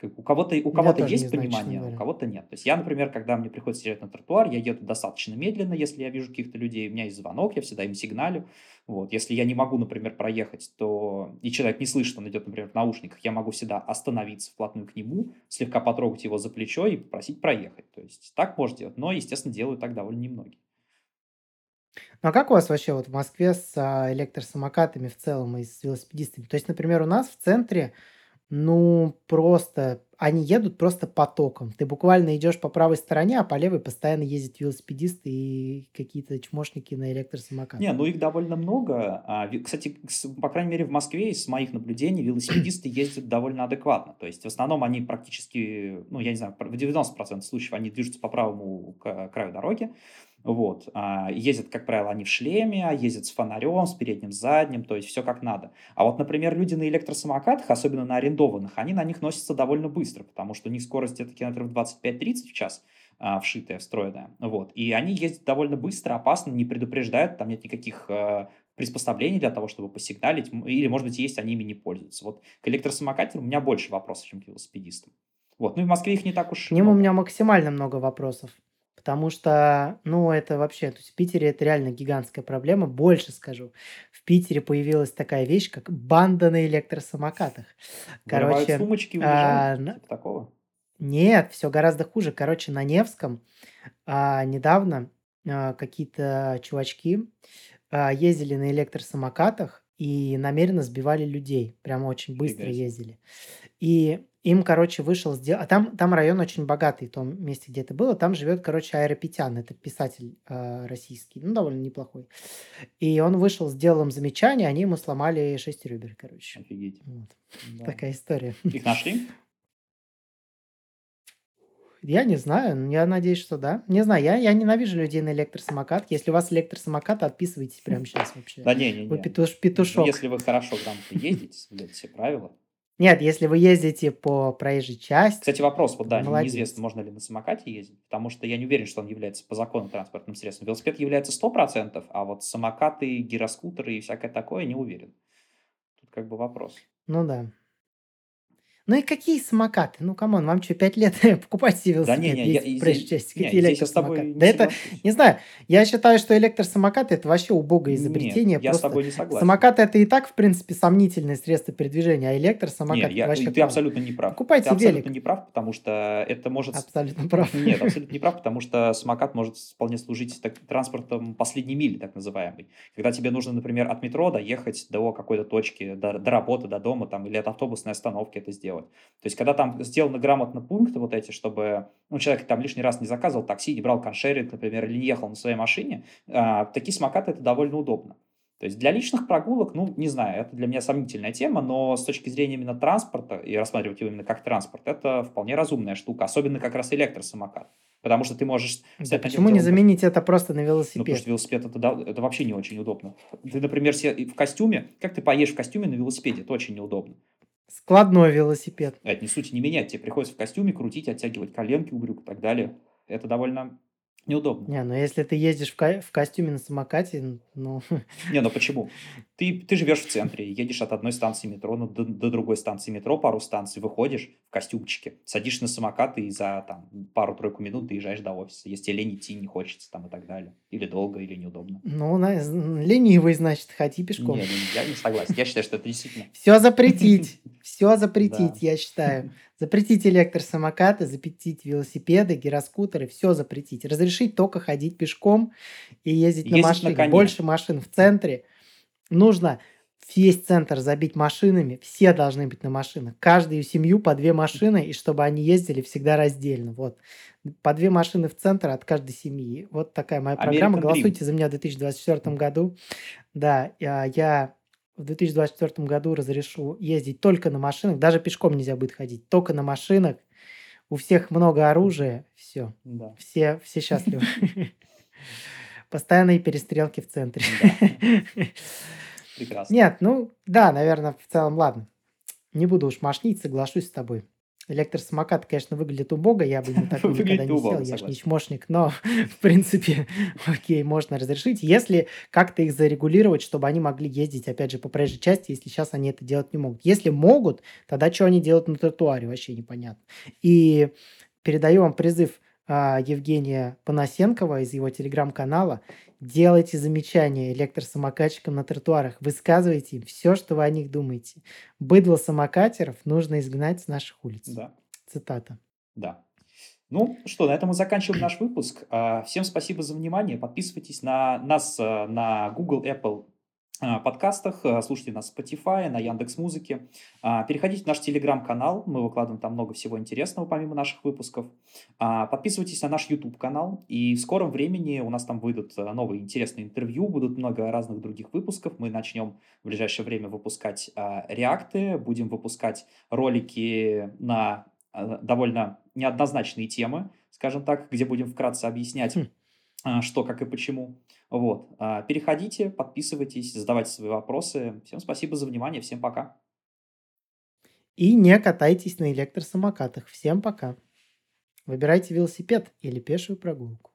как у кого-то, у кого-то есть знаю, понимание, а у кого-то нет. То есть я, например, когда мне приходится езжать на тротуар, я еду достаточно медленно, если я вижу каких-то людей, у меня есть звонок, я всегда им сигналю. Вот. Если я не могу, например, проехать, то и человек не слышит, он идет, например, в наушниках, я могу всегда остановиться вплотную к нему, слегка потрогать его за плечо и попросить проехать. То есть так можно делать, но, естественно, делают так довольно немногие. Ну а как у вас вообще вот в Москве с а, электросамокатами в целом и с велосипедистами? То есть, например, у нас в центре, ну, просто они едут просто потоком. Ты буквально идешь по правой стороне, а по левой постоянно ездят велосипедисты и какие-то чмошники на электросамокатах. Не, ну их довольно много. А, Кстати, по крайней мере, в Москве, из моих наблюдений, велосипедисты ездят довольно адекватно. То есть, в основном они практически, ну, я не знаю, в 90% случаев они движутся по правому краю дороги. Вот. А, Ездят, как правило, они в шлеме, а ездят с фонарем, с передним, задним, то есть все как надо. А вот, например, люди на электросамокатах, особенно на арендованных, они на них носятся довольно быстро, потому что у них скорость где-то километров 25-30 в час, а, вшитая, встроенная. Вот. И они ездят довольно быстро, опасно, не предупреждают, там нет никаких э, приспособлений для того, чтобы посигналить, или, может быть, есть, они ими не пользуются. Вот к электросамокатам у меня больше вопросов, чем к велосипедистам. Вот. Ну и в Москве их не так уж К ним у много. меня максимально много вопросов. Потому что, ну, это вообще, то есть в Питере это реально гигантская проблема. Больше скажу. В Питере появилась такая вещь, как банда на электросамокатах. Вырывают Короче, сумочки и а, уезжают, типа такого. нет, все гораздо хуже. Короче, на Невском а, недавно а, какие-то чувачки а, ездили на электросамокатах и намеренно сбивали людей. Прямо очень быстро Фига ездили. И им, короче, вышел... сдел- А там, там район очень богатый, в том месте, где это было. Там живет, короче, Аэропетян. Это писатель а, российский. Ну, довольно неплохой. И он вышел с делом замечания, они ему сломали 6 ребер, короче. Офигеть. Вот. Да. Такая история. Их нашли? Я не знаю, я надеюсь, что да. Не знаю, я, я ненавижу людей на электросамокат. Если у вас электросамокат, отписывайтесь прямо сейчас вообще. Да Вы не-не-не. петуш, Ну, петушок. если вы хорошо грамотно ездите, соблюдаете все правила. Нет, если вы ездите по проезжей части, Кстати, вопрос, вот да, вы молодец. неизвестно, можно ли на самокате ездить, потому что я не уверен, что он является по закону транспортным средством. Велосипед является 100%, а вот самокаты, гироскутеры и всякое такое не уверен. Тут как бы вопрос. Ну да. Ну и какие самокаты? Ну, come on, вам что, 5 лет покупать себе Да велосипед, я, ездить и по проезжей здесь, части? не, Какие я с электросамокаты? не Да это, не знаю, я считаю, что электросамокаты это вообще убогое Нет, изобретение. я с Просто тобой не согласен. самокат это и так, в принципе, сомнительное средство передвижения, а Не, электросамокат это я, вообще ты класс. абсолютно не прав. Ты Покупайте абсолютно велик. не прав, потому что это может... с- Абсолютно прав. Нет, абсолютно не прав, потому что самокат может вполне служить так- транспортом последней мили, так называемой. Когда тебе нужно, например, от метро доехать до какой-то точки, до, до работы, до дома, там, или от автобусной остановки это сделать. То есть, когда там сделаны грамотно пункты вот эти, чтобы ну, человек там лишний раз не заказывал такси, не брал коншеринг, например, или не ехал на своей машине, а, такие самокаты это довольно удобно. То есть для личных прогулок, ну, не знаю, это для меня сомнительная тема, но с точки зрения именно транспорта, и рассматривать его именно как транспорт, это вполне разумная штука, особенно как раз электросамокат. Потому что ты можешь Да почему не заменить это просто на ну, потому что велосипед? велосипед это, да- это вообще не очень удобно. Ты, например, в костюме, как ты поешь в костюме на велосипеде, это очень неудобно. Складной велосипед. А Это не суть не менять, тебе приходится в костюме крутить, оттягивать коленки у брюк и так далее. Это довольно неудобно. Не, ну если ты ездишь в, ко- в костюме на самокате, ну, Не, ну почему? Ты, ты живешь в центре, едешь от одной станции метро ну, до, до другой станции метро, пару станций, выходишь в костюмчике, садишься на самокат и за там, пару-тройку минут доезжаешь до офиса. Если лень идти, не хочется там и так далее. Или долго, или неудобно. ну, на- ленивый, значит, ходи пешком. не, я не согласен. Я считаю, что это действительно Все запретить. Всё запретить, я считаю. Запретить электросамокаты, запретить велосипеды, гироскутеры, всё запретить. Разрешить тока ходить пешком и ездить на Ездить на машине. коне. Больше машин в центре. Нужно весь центр забить машинами. Все должны быть на машинах. Каждую семью по 2 машины, и чтобы они ездили всегда раздельно. Вот. По 2 машины в центр от каждой семьи. Вот такая моя программа. American Dream. Голосуйте за меня в 2024 году. Да, я я в 2024 году разрешу ездить только на машинах. Даже пешком нельзя будет ходить. Тока на машинах. У всех много оружия. Всё. Да. Все все счастливы. Постоянные перестрелки в центре. Прекрасно. Нет, ну да, наверно, в целом, ладно. Не буду уж мошнить, соглашусь с тобой. Электросамокат, конечно, выглядит убого. Я бы на такой никогда не сел. убого, Я ж не чмошник, но в принципе, окей, можно разрешить, если как-то их зарегулировать, чтобы они могли ездить, опять же, по проезжей части, если щас они это делать не могут. Если могут, тогда чё они делают на тротуаре, вообще непонятно. И передаю вам призыв, Евгения Панасенкова из его телеграм-канала. Делайте замечания электросамокатчикам на тротуарах. Высказывайте им всё, что вы о них думаете. Быдло самокатеров нужно изгнать с наших улиц. Да. Цитата. Да. Ну что, на этом мы заканчиваем наш выпуск. А, всем спасибо за внимание. Подписывайтесь на нас, а, на Google, Apple, а, подкастах, а, слушайте нас в Spotify, на Яндекс.Музыке. А, переходите в наш телеграм-канал. Мы выкладываем там много всего интересного помимо наших выпусков. А, подписывайтесь на наш YouTube-канал. И в скором времени у нас там выйдут, а, новые интересные интервью, будут много разных других выпусков. Мы начнем в ближайшее время выпускать, а, реакты, будем выпускать ролики на, а, довольно неоднозначные темы, скажем так, где будем вкратце объяснять, Хм. а, что, как и почему. Вот. А, переходите, подписывайтесь, задавайте свои вопросы. Всем спасибо за внимание. Всем пока. И не катайтесь на электросамокатах. Всем пока. Выбирайте велосипед или пешую прогулку.